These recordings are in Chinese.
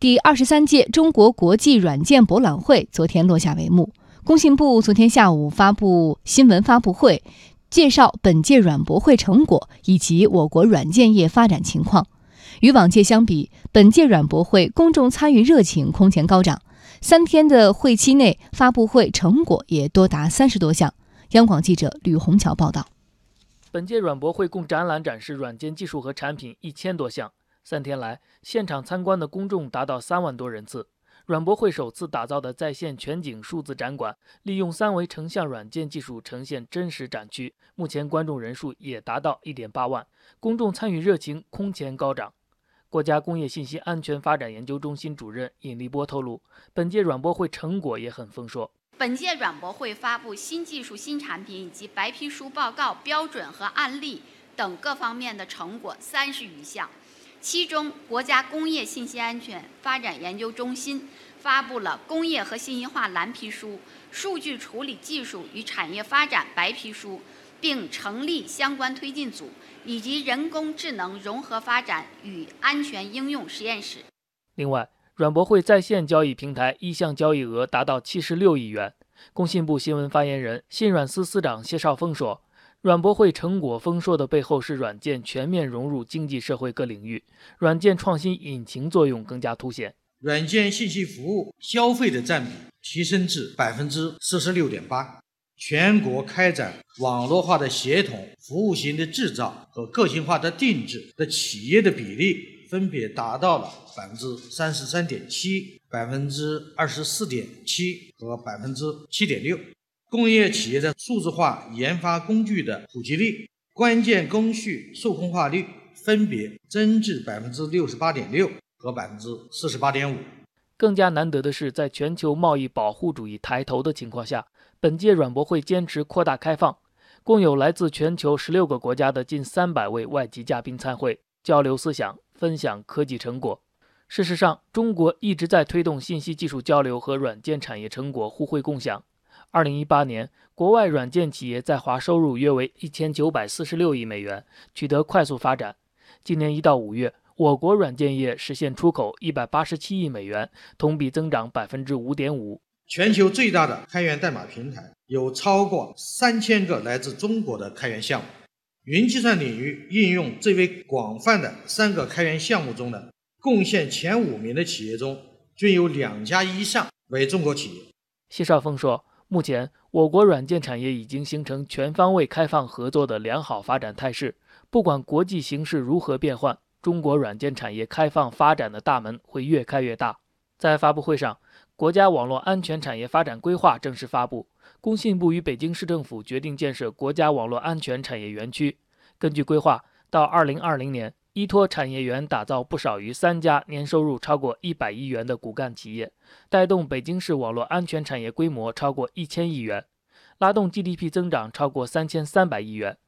第二十三届中国国际软件博览会昨天落下帷幕。工信部昨天下午发布新闻发布会，介绍本届软博会成果以及我国软件业发展情况。与往届相比，本届软博会公众参与热情空前高涨。三天的会期内，发布会成果也多达三十多项。央广记者吕红桥报道。本届软博会共展览展示软件技术和产品一千多项。三天来，现场参观的公众达到三万多人次。软博会首次打造的在线全景数字展馆，利用三维成像软件技术呈现真实展区，目前观众人数也达到一点八万，公众参与热情空前高涨。国家工业信息安全发展研究中心主任尹立波透露，本届软博会成果也很丰硕。本届软博会发布新技术、新产品以及白皮书报告、标准和案例等各方面的成果三十余项，其中国家工业信息安全发展研究中心发布了工业和信息化蓝皮书、数据处理技术与产业发展白皮书。并成立相关推进组，以及人工智能融合发展与安全应用实验室。另外，软博会在线交易平台一项交易额达到七十六亿元。工信部新闻发言人、信软司司长谢少峰说：“软博会成果丰硕的背后是软件全面融入经济社会各领域，软件创新引擎作用更加凸显。软件信息服务消费的占比提升至百分之四十六点八。”全国开展网络化的协同服务型的制造和个性化的定制的企业的比例分别达到了百分之三十三点七、百分之二十四点七和百分之七点六。工业企业的数字化研发工具的普及率、关键工序数控化率分别增至百分之六十八点六和百分之四十八点五。更加难得的是，在全球贸易保护主义抬头的情况下。本届软博会坚持扩大开放，共有来自全球十六个国家的近三百位外籍嘉宾参会，交流思想，分享科技成果。事实上，中国一直在推动信息技术交流和软件产业成果互惠共享。二零一八年，国外软件企业在华收入约为一千九百四十六亿美元，取得快速发展。今年一到五月，我国软件业实现出口一百八十七亿美元，同比增长百分之五点五。全球最大的开源代码平台有超过三千个来自中国的开源项目。云计算领域应用最为广泛的三个开源项目中的贡献前五名的企业中，均有两家以上为中国企业。谢少峰说，目前我国软件产业已经形成全方位开放合作的良好发展态势。不管国际形势如何变换，中国软件产业开放发展的大门会越开越大。在发布会上。国家网络安全产业发展规划正式发布，工信部与北京市政府决定建设国家网络安全产业园区。根据规划，到2020年，依托产业园打造不少于三家年收入超过一百亿元的骨干企业，带动北京市网络安全产业规模超过一千亿元，拉动 GDP 增长超过三千三百亿元。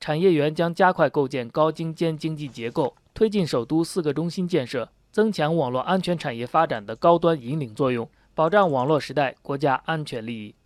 产业园将加快构建高精尖经济结构，推进首都四个中心建设。增强网络安全产业发展的高端引领作用，保障网络时代国家安全利益。